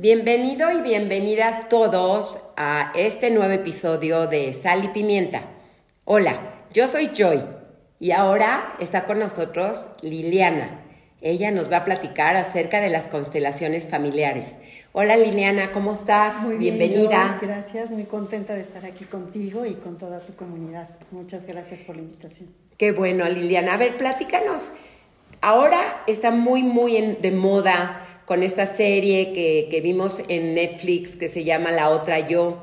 Bienvenido y bienvenidas todos a este nuevo episodio de Sal y Pimienta. Hola, yo soy Joy y ahora está con nosotros Liliana. Ella nos va a platicar acerca de las constelaciones familiares. Hola Liliana, ¿cómo estás? Muy bien, Bienvenida. gracias, muy contenta de estar aquí contigo y con toda tu comunidad. Muchas gracias por la invitación. Qué bueno, Liliana. A ver, platícanos. Ahora está muy, muy de moda con esta serie que, vimos en Netflix que se llama La Otra Yo,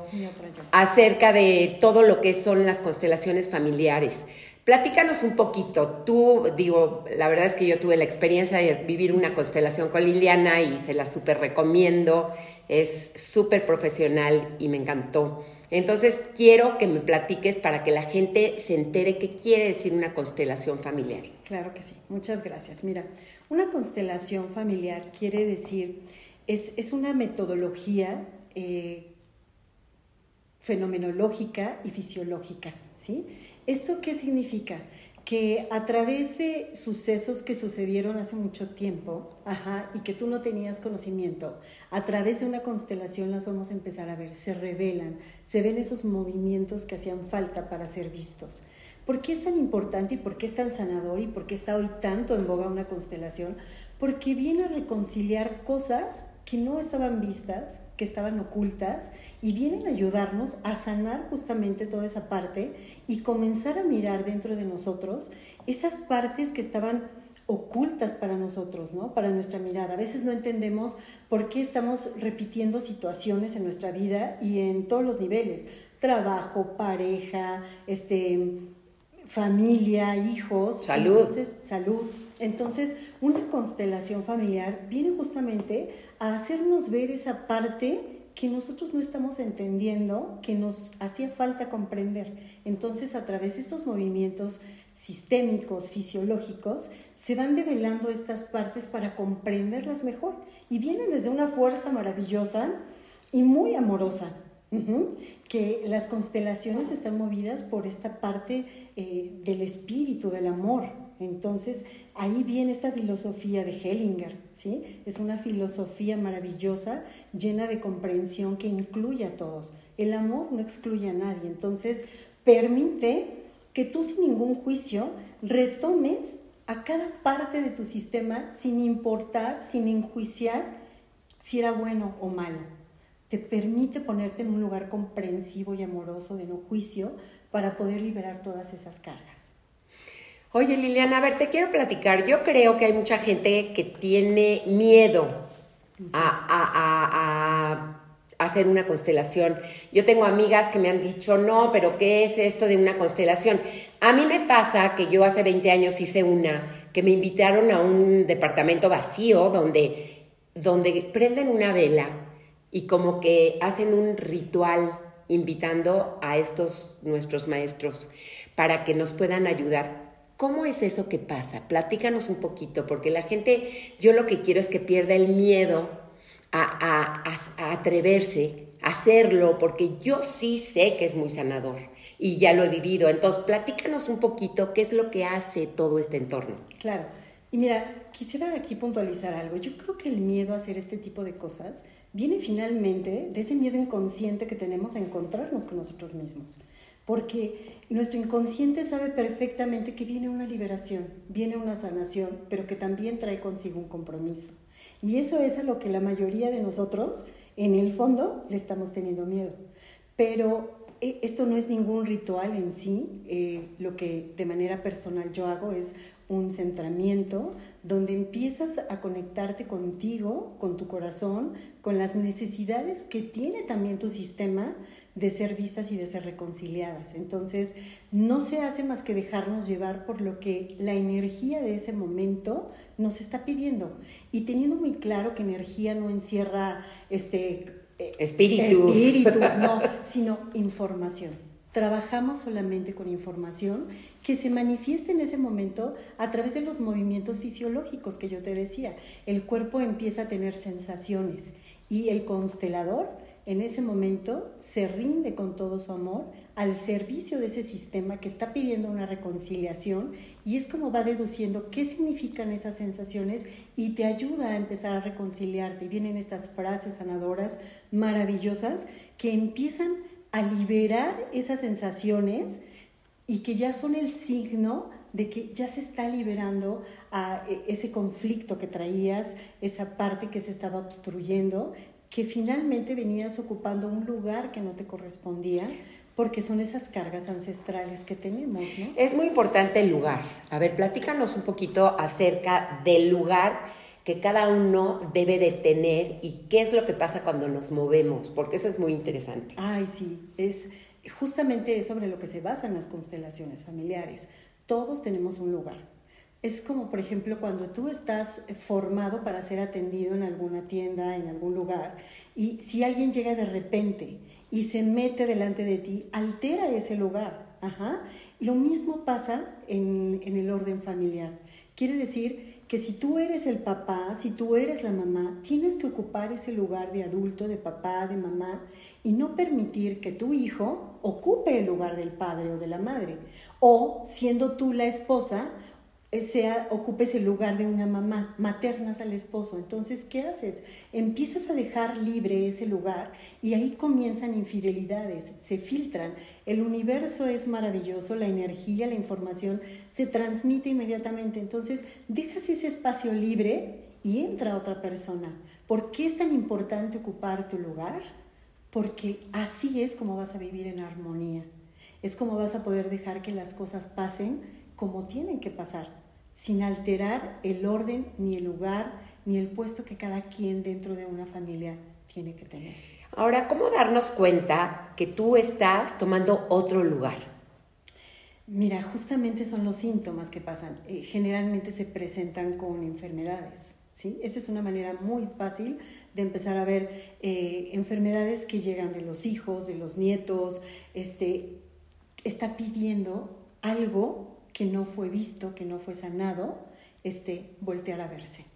acerca de todo lo que son las constelaciones familiares. Platícanos un poquito. Tú, digo, la verdad es que yo tuve la experiencia de vivir una constelación con Liliana y se la súper recomiendo. Es súper profesional y me encantó. Entonces, quiero que me platiques para que la gente se entere qué quiere decir una constelación familiar. Claro que sí. Muchas gracias. Mira, una constelación familiar quiere decir, es, una metodología eh, fenomenológica y fisiológica, ¿sí? ¿Esto qué significa? Que a través de sucesos que sucedieron hace mucho tiempo, ajá, y que tú no tenías conocimiento, a través de una constelación las vamos a empezar a ver, se revelan, se ven esos movimientos que hacían falta para ser vistos. ¿Por qué es tan importante y por qué es tan sanador y por qué está hoy tanto en boga una constelación? Porque viene a reconciliar cosas que no estaban vistas, que estaban ocultas, y vienen a ayudarnos a sanar justamente toda esa parte y comenzar a mirar dentro de nosotros esas partes que estaban ocultas para nosotros, ¿no? Para nuestra mirada. A veces no entendemos por qué estamos repitiendo situaciones en nuestra vida y en todos los niveles. Trabajo, pareja, este, familia, hijos. Salud. Entonces, salud. Entonces, una constelación familiar viene justamente a hacernos ver esa parte que nosotros no estamos entendiendo, que nos hacía falta comprender. Entonces, a través de estos movimientos sistémicos, fisiológicos, se van develando estas partes para comprenderlas mejor. Y vienen desde una fuerza maravillosa y muy amorosa, que las constelaciones están movidas por esta parte eh, del espíritu, del amor. Entonces, ahí viene esta filosofía de Hellinger, ¿sí? Es una filosofía maravillosa, llena de comprensión que incluye a todos. El amor no excluye a nadie, entonces permite que tú sin ningún juicio retomes a cada parte de tu sistema sin importar, sin enjuiciar si era bueno o malo te permite ponerte en un lugar comprensivo y amoroso de no juicio para poder liberar todas esas cargas. Oye Liliana, a ver, te quiero platicar. Yo creo que hay mucha gente que tiene miedo a, hacer una constelación. Yo tengo amigas que me han dicho, no, pero ¿qué es esto de una constelación? A mí me pasa que yo hace 20 años hice una, que me invitaron a un departamento vacío donde, donde prenden una vela y como que hacen un ritual invitando a estos nuestros maestros para que nos puedan ayudar. ¿Cómo es eso que pasa? Platícanos un poquito, porque la gente, yo lo que quiero es que pierda el miedo a, atreverse a hacerlo, porque yo sí sé que es muy sanador y ya lo he vivido. Entonces, platícanos un poquito qué es lo que hace todo este entorno. Claro. Y mira, quisiera aquí puntualizar algo. Yo creo que el miedo a hacer este tipo de cosas viene finalmente de ese miedo inconsciente que tenemos a encontrarnos con nosotros mismos. Porque nuestro inconsciente sabe perfectamente que viene una liberación, viene una sanación, pero que también trae consigo un compromiso. Y eso es a lo que la mayoría de nosotros, en el fondo, le estamos teniendo miedo. Pero eh, esto no es ningún ritual en sí. Eh, lo que de manera personal yo hago es un centramiento donde empiezas a conectarte contigo, con tu corazón, con las necesidades que tiene también tu sistema de ser vistas y de ser reconciliadas. Entonces, no se hace más que dejarnos llevar por lo que la energía de ese momento nos está pidiendo. Y teniendo muy claro que energía no encierra este, eh, espíritus, espíritus no, sino información trabajamos solamente con información que se manifiesta en ese momento a través de los movimientos fisiológicos que yo te decía. El cuerpo empieza a tener sensaciones y el constelador en ese momento se rinde con todo su amor al servicio de ese sistema que está pidiendo una reconciliación y es como va deduciendo qué significan esas sensaciones y te ayuda a empezar a reconciliarte. Y vienen estas frases sanadoras maravillosas que empiezan a liberar esas sensaciones y que ya son el signo de que ya se está liberando e, ese conflicto que traías, esa parte que se estaba obstruyendo, que finalmente venías ocupando un lugar que no te correspondía, porque son esas cargas ancestrales que tenemos, ¿no? Es muy importante el lugar. A ver, platícanos un poquito acerca del lugar que cada uno debe de tener y qué es lo que pasa cuando nos movemos, porque eso es muy interesante. Ay, sí, es justamente sobre lo que se basan las constelaciones familiares. Todos tenemos un lugar. Es como, por ejemplo, cuando tú estás formado para ser atendido en alguna tienda, en algún lugar, y si alguien llega de repente y se mete delante de ti, altera ese lugar. Ajá. Lo mismo pasa en, en el orden familiar. Quiere decir que si tú eres el papá, si tú eres la mamá, tienes que ocupar ese lugar de adulto, de papá, de mamá, y no permitir que tu hijo ocupe el lugar del padre o de la madre. O siendo tú la esposa, ocupes el lugar de una mamá, maternas al esposo. Entonces, ¿qué haces? Empiezas a dejar libre ese lugar y ahí comienzan infidelidades, se filtran. El universo es maravilloso, la energía, la información se transmite inmediatamente. Entonces, dejas ese espacio libre y entra otra persona. ¿Por qué es tan importante ocupar tu lugar? Porque así es como vas a vivir en armonía. Es como vas a poder dejar que las cosas pasen como tienen que pasar sin alterar el orden, ni el lugar, ni el puesto que cada quien dentro de una familia tiene que tener. Ahora, ¿cómo darnos cuenta que tú estás tomando otro lugar? Mira, justamente son los síntomas que pasan. Eh, generalmente se presentan con enfermedades. ¿sí? Esa es una manera muy fácil de empezar a ver eh, enfermedades que llegan de los hijos, de los nietos. Este, está pidiendo algo que no fue visto, que no fue sanado, este, voltear a verse.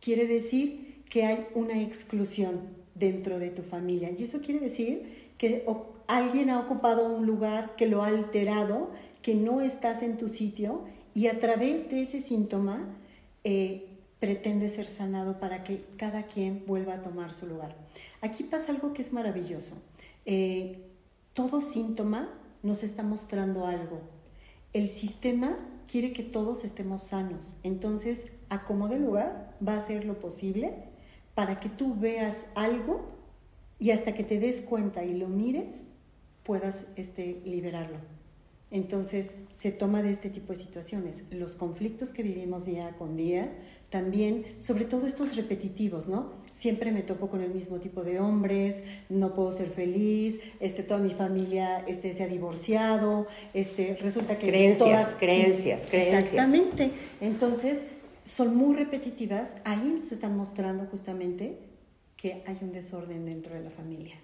Quiere decir que hay una exclusión dentro de tu familia y eso quiere decir que alguien ha ocupado un lugar que lo ha alterado, que no estás en tu sitio y a través de ese síntoma eh, pretende ser sanado para que cada quien vuelva a tomar su lugar. Aquí pasa algo que es maravilloso. Eh, todo síntoma nos está mostrando algo, el sistema quiere que todos estemos sanos. Entonces, acomode lugar, va a hacer lo posible para que tú veas algo y hasta que te des cuenta y lo mires, puedas este, liberarlo. Entonces se toma de este tipo de situaciones. Los conflictos que vivimos día con día, también, sobre todo estos repetitivos, ¿no? Siempre me topo con el mismo tipo de hombres, no puedo ser feliz, este, toda mi familia este, se ha divorciado, este, resulta que creencias, todas... Creencias, creencias. Exactamente. Entonces, son muy repetitivas. Ahí nos están mostrando justamente que hay un desorden dentro de la familia.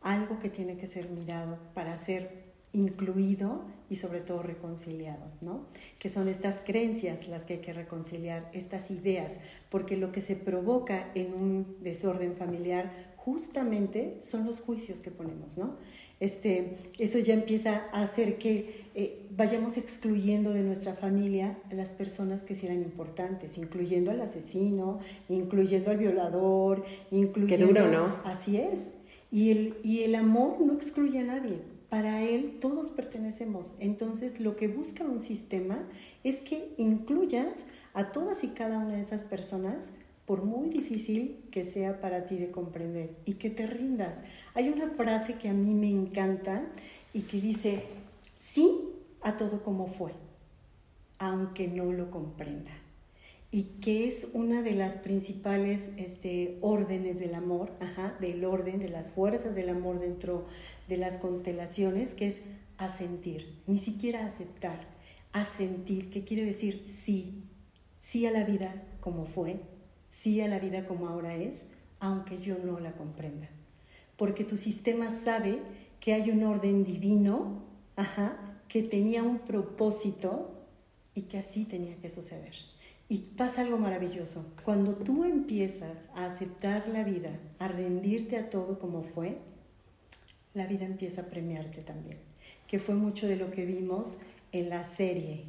Algo que tiene que ser mirado para ser incluido y sobre todo reconciliado, ¿no? Que son estas creencias las que hay que reconciliar, estas ideas, porque lo que se provoca en un desorden familiar justamente son los juicios que ponemos, ¿no? Este, eso ya empieza a hacer que eh, vayamos excluyendo de nuestra familia a las personas que sí eran importantes, incluyendo al asesino, incluyendo al violador, incluyendo... Qué duro, ¿no? Así es. Y el, y el amor no excluye a nadie para Él todos pertenecemos. Entonces lo que busca un sistema es que incluyas a todas y cada una de esas personas por muy difícil que sea para ti de comprender y que te rindas. Hay una frase que a mí me encanta y que dice, sí a todo como fue, aunque no lo comprenda y que es una de las principales este, órdenes del amor, del orden, de las fuerzas del amor dentro de las constelaciones, que es asentir, ni siquiera aceptar, asentir, que quiere decir sí, sí a la vida como fue, sí a la vida como ahora es, aunque yo no la comprenda. Porque tu sistema sabe que hay un orden divino, que tenía un propósito y que así tenía que suceder Y pasa algo maravilloso. Cuando tú empiezas a aceptar la vida, a rendirte a todo como fue, la vida empieza a premiarte también. Que fue mucho de lo que vimos en la serie.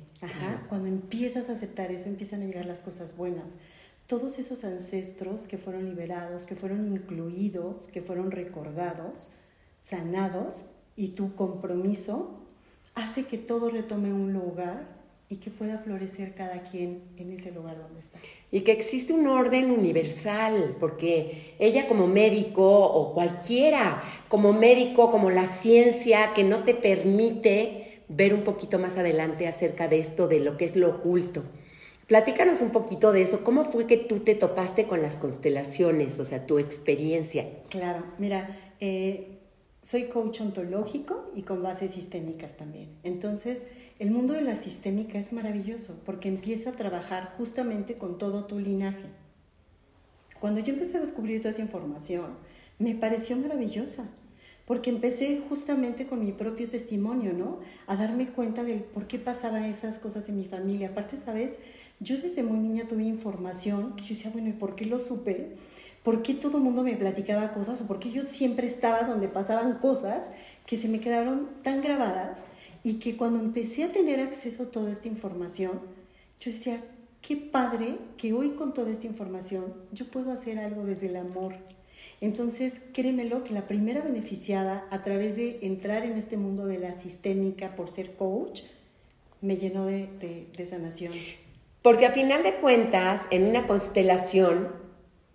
Cuando empiezas a aceptar eso, empiezan a llegar las cosas buenas. Todos esos ancestros que fueron liberados, que fueron incluidos, que fueron recordados, sanados, y tu compromiso hace que todo retome un lugar y que pueda florecer cada quien en ese lugar donde está. Y que existe un orden universal, porque ella como médico o cualquiera, como médico, como la ciencia, que no te permite ver un poquito más adelante acerca de esto, de lo que es lo oculto. Platícanos un poquito de eso. ¿Cómo fue que tú te topaste con las constelaciones? O sea, tu experiencia. Claro, mira, eh, soy coach ontológico y con bases sistémicas también. Entonces, el mundo de la sistémica es maravilloso porque empieza a trabajar justamente con todo tu linaje. Cuando yo empecé a descubrir toda esa información, me pareció maravillosa, porque empecé justamente con mi propio testimonio, ¿no? A darme cuenta del por qué pasaban esas cosas en mi familia. Aparte, ¿sabes? Yo desde muy niña tuve información que yo decía, bueno, ¿y por qué lo supe? ¿Por qué todo el mundo me platicaba cosas o por qué yo siempre estaba donde pasaban cosas que se me quedaron tan grabadas? Y que cuando empecé a tener acceso a toda esta información, yo decía, qué padre que hoy con toda esta información yo puedo hacer algo desde el amor. Entonces, créemelo que la primera beneficiada a través de entrar en este mundo de la sistémica por ser coach, me llenó de, de sanación. Porque a final de cuentas, en una constelación,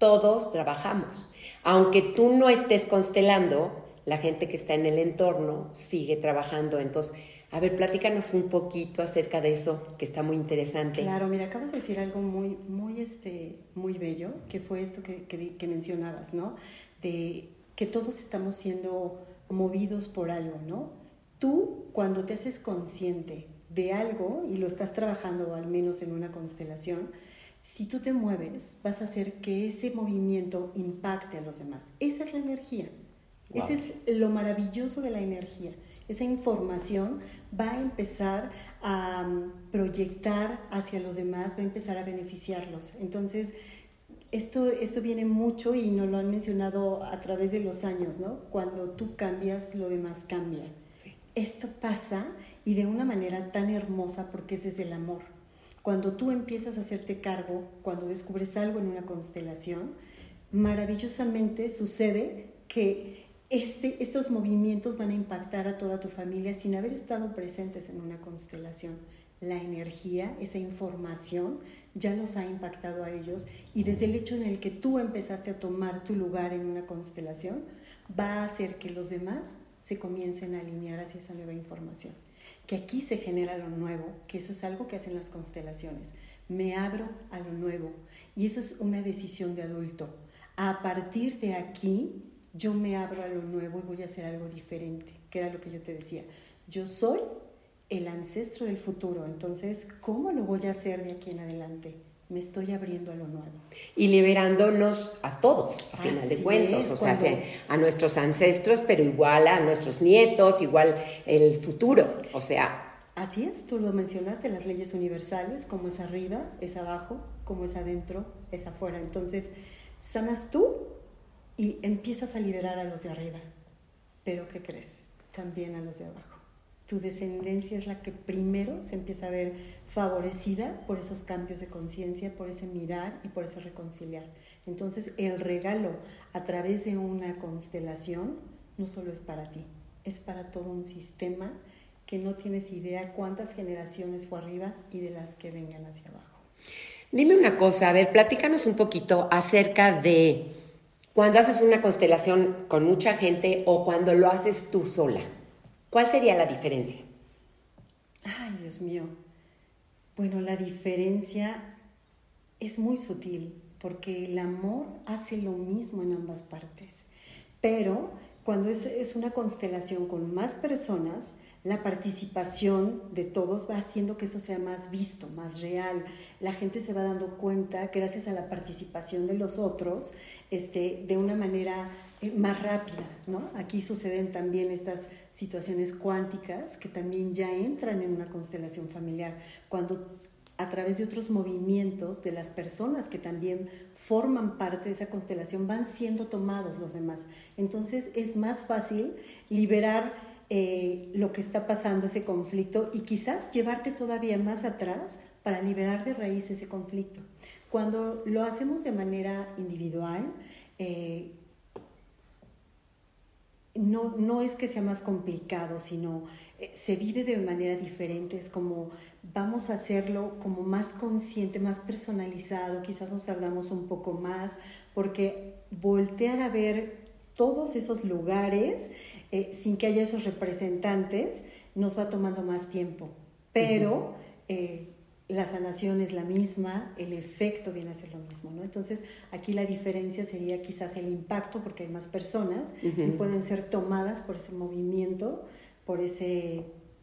todos trabajamos. Aunque tú no estés constelando, la gente que está en el entorno sigue trabajando. Entonces, a ver, platícanos un poquito acerca de eso, que está muy interesante. Claro, mira, acabas de decir algo muy, muy, este, muy bello, que fue esto que, que, mencionabas, ¿no? De que todos estamos siendo movidos por algo, ¿no? Tú, cuando te haces consciente de algo y lo estás trabajando, al menos en una constelación, si tú te mueves, vas a hacer que ese movimiento impacte a los demás. Esa es la energía. Ese es lo maravilloso de la energía esa información va a empezar a mm, proyectar hacia los demás, va a empezar a beneficiarlos. Entonces, esto, esto viene mucho y nos lo han mencionado a través de los años, ¿no? Cuando tú cambias, lo demás cambia. Esto pasa y de una manera tan hermosa porque es el amor. Cuando tú empiezas a hacerte cargo, cuando descubres algo en una constelación, maravillosamente sucede que este, estos movimientos van a impactar a toda tu familia sin haber estado presentes en una constelación. La energía, esa información, ya los ha impactado a ellos y desde el hecho en el que tú empezaste a tomar tu lugar en una constelación, va a hacer que los demás se comiencen a alinear hacia esa nueva información. Que aquí se genera lo nuevo, que eso es algo que hacen las constelaciones. Me abro a lo nuevo y eso es una decisión de adulto. A partir de aquí, yo me abro a lo nuevo y voy a hacer algo diferente, que era lo que yo te decía. Yo soy el ancestro del futuro, entonces, ¿cómo lo voy a hacer de aquí en adelante? Me estoy abriendo a lo nuevo. Y liberándonos a todos, a final de cuentas, o sea, a nuestros ancestros, pero igual a nuestros nietos, igual el futuro, o sea... Así es, tú lo mencionaste, las leyes universales, como es arriba, es abajo, como es adentro, es afuera. Entonces, sanas tú y empiezas a liberar a los de arriba. Pero ¿qué crees? También a los de abajo. Tu descendencia es la que primero se empieza a ver favorecida por esos cambios de conciencia, por ese mirar y por ese reconciliar. Entonces el regalo a través de una constelación no solo es para ti, es para todo un sistema que no tienes idea cuántas generaciones fue arriba y de las que vengan hacia abajo. Dime una cosa, a ver, platícanos un poquito acerca de cuando haces una constelación con mucha gente o cuando lo haces tú sola. ¿Cuál sería la diferencia? Ay, Dios mío. Bueno, la diferencia es muy sutil porque el amor hace lo mismo en ambas partes. Pero cuando es, es una constelación con más personas, la participación de todos va haciendo que eso sea más visto, más real. La gente se va dando cuenta, gracias a la participación de los otros, este, de una manera eh, más rápida. ¿no? Aquí suceden también estas situaciones cuánticas que también ya entran en una constelación familiar. Cuando a través de otros movimientos de las personas que también forman parte de esa constelación, van siendo tomados los demás. Entonces es más fácil liberar eh, lo que está pasando, ese conflicto, y quizás llevarte todavía más atrás para liberar de raíz ese conflicto. Cuando lo hacemos de manera individual, eh, no, no es que sea más complicado, sino se vive de manera diferente, es como vamos a hacerlo como más consciente, más personalizado, quizás nos tardamos un poco más, porque voltear a ver todos esos lugares eh, sin que haya esos representantes nos va tomando más tiempo, pero eh, la sanación es la misma, el efecto viene a ser lo mismo, ¿no? Entonces, aquí la diferencia sería quizás el impacto, porque hay más personas y pueden ser tomadas por ese movimiento, por ese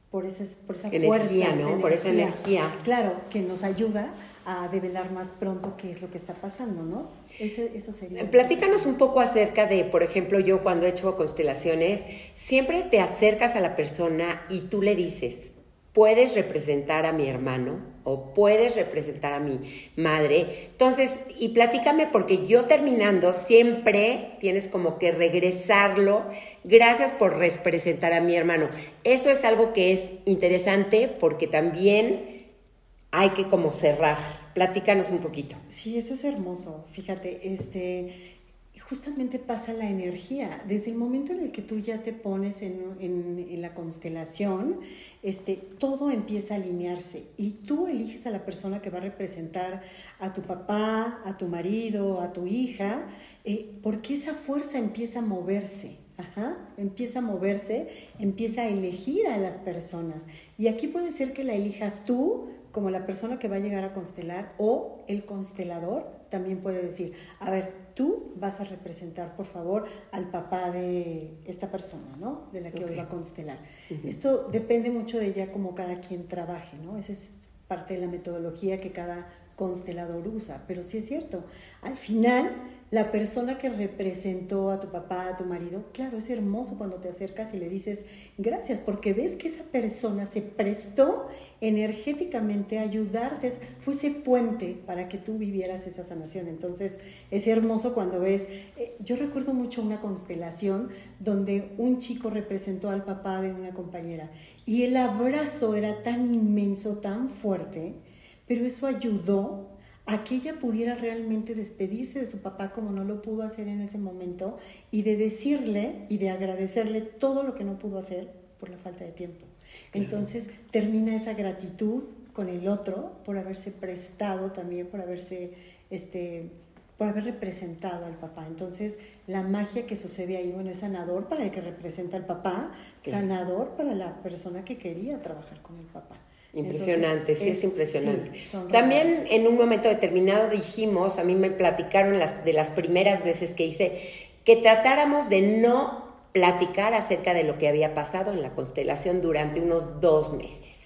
por, esa fuerza, ¿no? por esa energía. Claro, que nos ayuda a develar más pronto qué es lo que está pasando, ¿no? eso sería. Platícanos un poco acerca de, por ejemplo, yo cuando he hecho constelaciones, siempre te acercas a la persona y tú le dices, puedes representar a mi hermano puedes representar a mi madre. Entonces, y platícame porque yo terminando siempre tienes como que regresarlo. Gracias por representar a mi hermano. Eso es algo que es interesante porque también hay que como cerrar. Platícanos un poquito. Sí, eso es hermoso. Fíjate, este justamente pasa la energía. Desde el momento en el que tú ya te pones en, en, la constelación, este, todo empieza a alinearse y tú eliges a la persona que va a representar a tu papá, a tu marido, a tu hija, eh, porque esa fuerza empieza a moverse. Ajá, empieza a moverse, empieza a elegir a las personas. Y aquí puede ser que la elijas tú como la persona que va a llegar a constelar o el constelador también puede decir, a ver, tú vas a representar, por favor, al papá de esta persona, ¿no? De la que hoy va a constelar. Esto depende mucho de ella como cada quien trabaje, ¿no? Esa es parte de la metodología que cada constelador usa, pero sí es cierto, al final la persona que representó a tu papá, a tu marido, claro, es hermoso cuando te acercas y le dices gracias, porque ves que esa persona se prestó energéticamente a ayudarte, fue ese puente para que tú vivieras esa sanación. Entonces, es hermoso cuando ves, eh, yo recuerdo mucho una constelación donde un chico representó al papá de una compañera y el abrazo era tan inmenso, tan fuerte, pero eso ayudó a que ella pudiera realmente despedirse de su papá como no lo pudo hacer en ese momento y de decirle y de agradecerle todo lo que no pudo hacer por la falta de tiempo. Entonces termina esa gratitud con el otro por haberse prestado también, por haberse, este, por haber representado al papá. Entonces la magia que sucede ahí, bueno, es sanador para el que representa al papá, sanador para la persona que quería trabajar con el papá. Impresionante, sí es, impresionante. También en un momento determinado dijimos, a mí me platicaron las, de las primeras veces que hice, que tratáramos de no platicar acerca de lo que había pasado en la constelación durante unos dos meses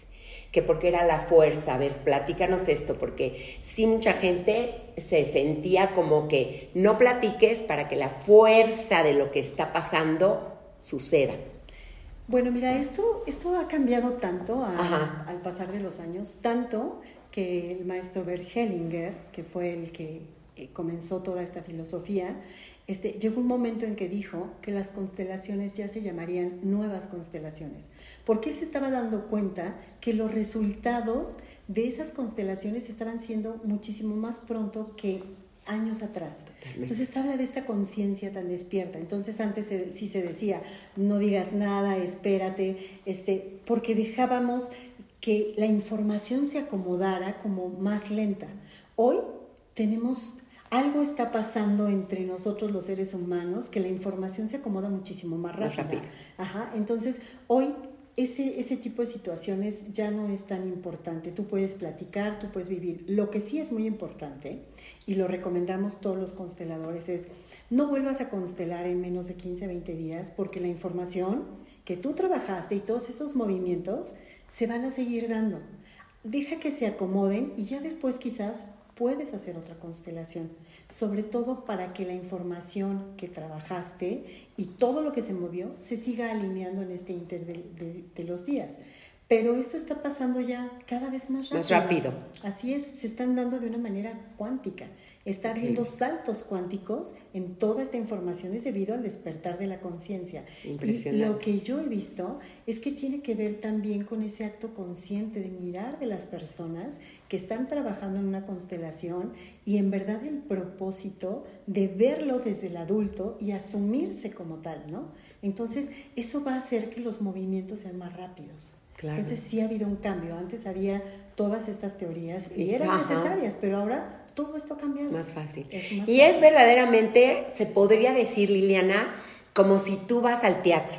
que porque era la fuerza. A ver, platícanos esto, porque sí mucha gente se sentía como que no platiques para que la fuerza de lo que está pasando suceda. Bueno, mira, esto, esto ha cambiado tanto al pasar de los años, tanto que el maestro Bert Hellinger, que fue el que eh, comenzó toda esta filosofía, este, llegó un momento en que dijo que las constelaciones ya se llamarían nuevas constelaciones, porque él se estaba dando cuenta que los resultados de esas constelaciones estaban siendo muchísimo más pronto que años atrás. Entonces habla de esta conciencia tan despierta. Entonces antes sí se decía, no digas nada, espérate, este, porque dejábamos que la información se acomodara como más lenta. Hoy tenemos algo está pasando entre nosotros los seres humanos que la información se acomoda muchísimo más rápido. Ajá, entonces hoy ese, ese tipo de situaciones ya no es tan importante. Tú puedes platicar, tú puedes vivir. Lo que sí es muy importante, y lo recomendamos todos los consteladores, es no vuelvas a constelar en menos de 15, 20 días, porque la información que tú trabajaste y todos esos movimientos se van a seguir dando. Deja que se acomoden y ya después quizás puedes hacer otra constelación, sobre todo para que la información que trabajaste y todo lo que se movió se siga alineando en este inter de, los días. Pero esto está pasando ya cada vez más rápido. Más rápido. Así es, se están dando de una manera cuántica. Está habiendo saltos cuánticos en toda esta información es debido al despertar de la conciencia. Y lo que yo he visto es que tiene que ver también con ese acto consciente de mirar de las personas que están trabajando en una constelación y en verdad el propósito de verlo desde el adulto y asumirse como tal, ¿no? Entonces, eso va a hacer que los movimientos sean más rápidos. Entonces sí ha habido un cambio. Antes había todas estas teorías y eran necesarias, pero ahora todo esto ha cambiado. Más fácil. y es verdaderamente, se podría decir, Liliana, como si tú vas al teatro.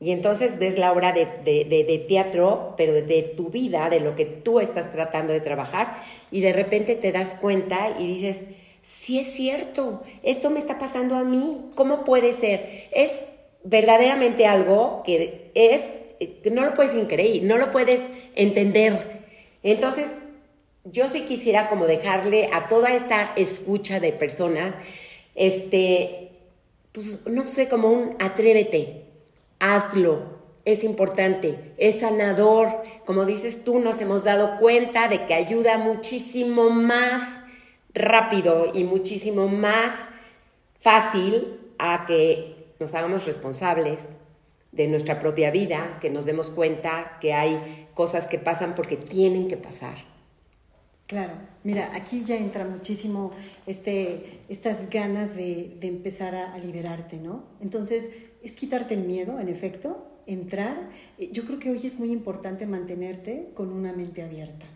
Y entonces ves la obra de, de, teatro, pero de tu vida, de lo que tú estás tratando de trabajar, y de repente te das cuenta y dices, sí es cierto, esto me está pasando a mí, ¿cómo puede ser? Es verdaderamente algo que es no lo puedes increíble, no lo puedes entender. Entonces, yo sí quisiera como dejarle a toda esta escucha de personas, este, pues no sé, como un atrévete, hazlo, es importante, es sanador. Como dices tú, nos hemos dado cuenta de que ayuda muchísimo más rápido y muchísimo más fácil a que nos hagamos responsables de nuestra propia vida, que nos demos cuenta que hay cosas que pasan porque tienen que pasar. Claro, mira, aquí ya entra muchísimo este, estas ganas de, empezar a, liberarte, ¿no? Entonces, es quitarte el miedo, en efecto, entrar. Yo creo que hoy es muy importante mantenerte con una mente abierta.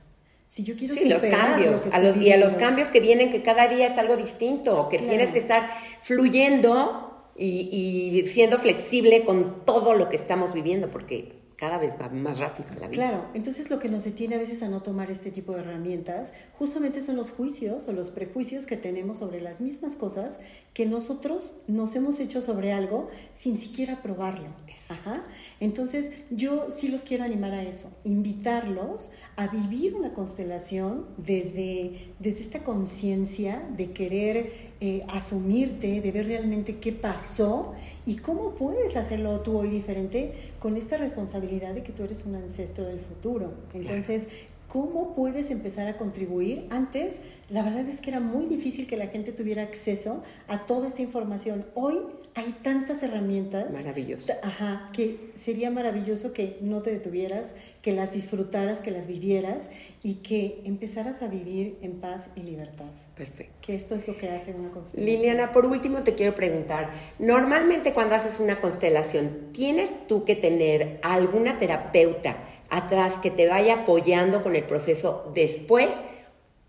Si yo quiero sí, los cambios, a los, y a los cambios que vienen, que cada día es algo distinto, que tienes que estar fluyendo y, siendo flexible con todo lo que estamos viviendo, porque cada vez va más rápido la vida. Claro, entonces lo que nos detiene a veces a no tomar este tipo de herramientas justamente son los juicios o los prejuicios que tenemos sobre las mismas cosas que nosotros nos hemos hecho sobre algo sin siquiera probarlo. Ajá. Entonces yo sí los quiero animar a eso, invitarlos a vivir una constelación desde, desde esta conciencia de querer eh, asumirte, de ver realmente qué pasó y cómo puedes hacerlo tú hoy diferente con esta responsabilidad de que tú eres un ancestro del futuro. Entonces, ¿cómo puedes empezar a contribuir? Antes, la verdad es que era muy difícil que la gente tuviera acceso a toda esta información. Hoy hay tantas herramientas. Maravilloso. Ajá, que sería maravilloso que no te detuvieras, que las disfrutaras, que las vivieras y que empezaras a vivir en paz y libertad. Perfecto. Que esto es lo que hace una constelación. Liliana, por último te quiero preguntar, normalmente cuando haces una constelación, ¿tienes tú que tener alguna terapeuta atrás que te vaya apoyando con el proceso después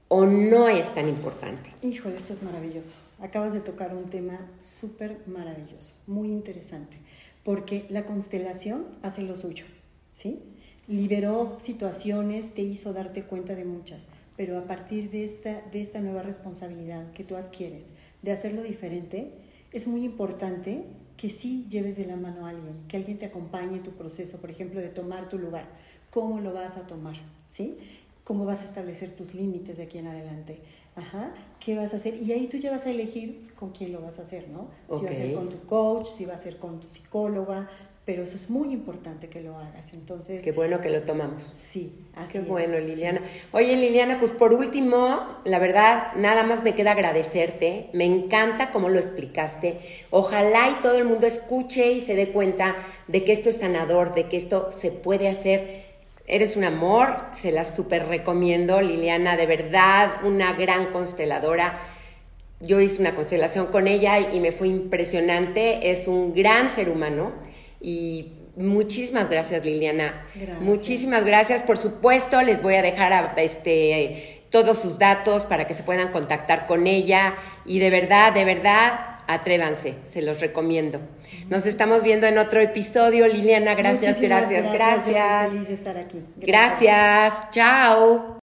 o no es tan importante? Híjole, esto es maravilloso. Acabas de tocar un tema súper maravilloso, muy interesante, porque la constelación hace lo suyo, ¿sí? Liberó situaciones, te hizo darte cuenta de muchas, pero a partir de esta, de esta nueva responsabilidad que tú adquieres de hacerlo diferente, es muy importante que sí lleves de la mano a alguien, que alguien te acompañe en tu proceso, por ejemplo, de tomar tu lugar. ¿Cómo lo vas a tomar? ¿Sí? ¿Cómo vas a establecer tus límites de aquí en adelante? Ajá, ¿qué vas a hacer? Y ahí tú ya vas a elegir con quién lo vas a hacer, ¿no? Si va a ser con tu coach, si va a ser con tu psicóloga, pero eso es muy importante que lo hagas. Entonces, qué bueno que lo tomamos. Sí, así Qué bueno, Liliana. Oye, Liliana, pues por último, la verdad, nada más me queda agradecerte. Me encanta cómo lo explicaste. Ojalá y todo el mundo escuche y se dé cuenta de que esto es sanador, de que esto se puede hacer. Eres un amor, se la súper recomiendo, Liliana, de verdad, una gran consteladora. Yo hice una constelación con ella y me fue impresionante. Es un gran ser humano y muchísimas gracias, Liliana. Muchísimas gracias. Por supuesto, les voy a dejar este, todos sus datos para que se puedan contactar con ella. Y de verdad, de verdad, atrévanse, se los recomiendo. Nos estamos viendo en otro episodio. Liliana, gracias, gracias, gracias. feliz de estar aquí. gracias. Chao.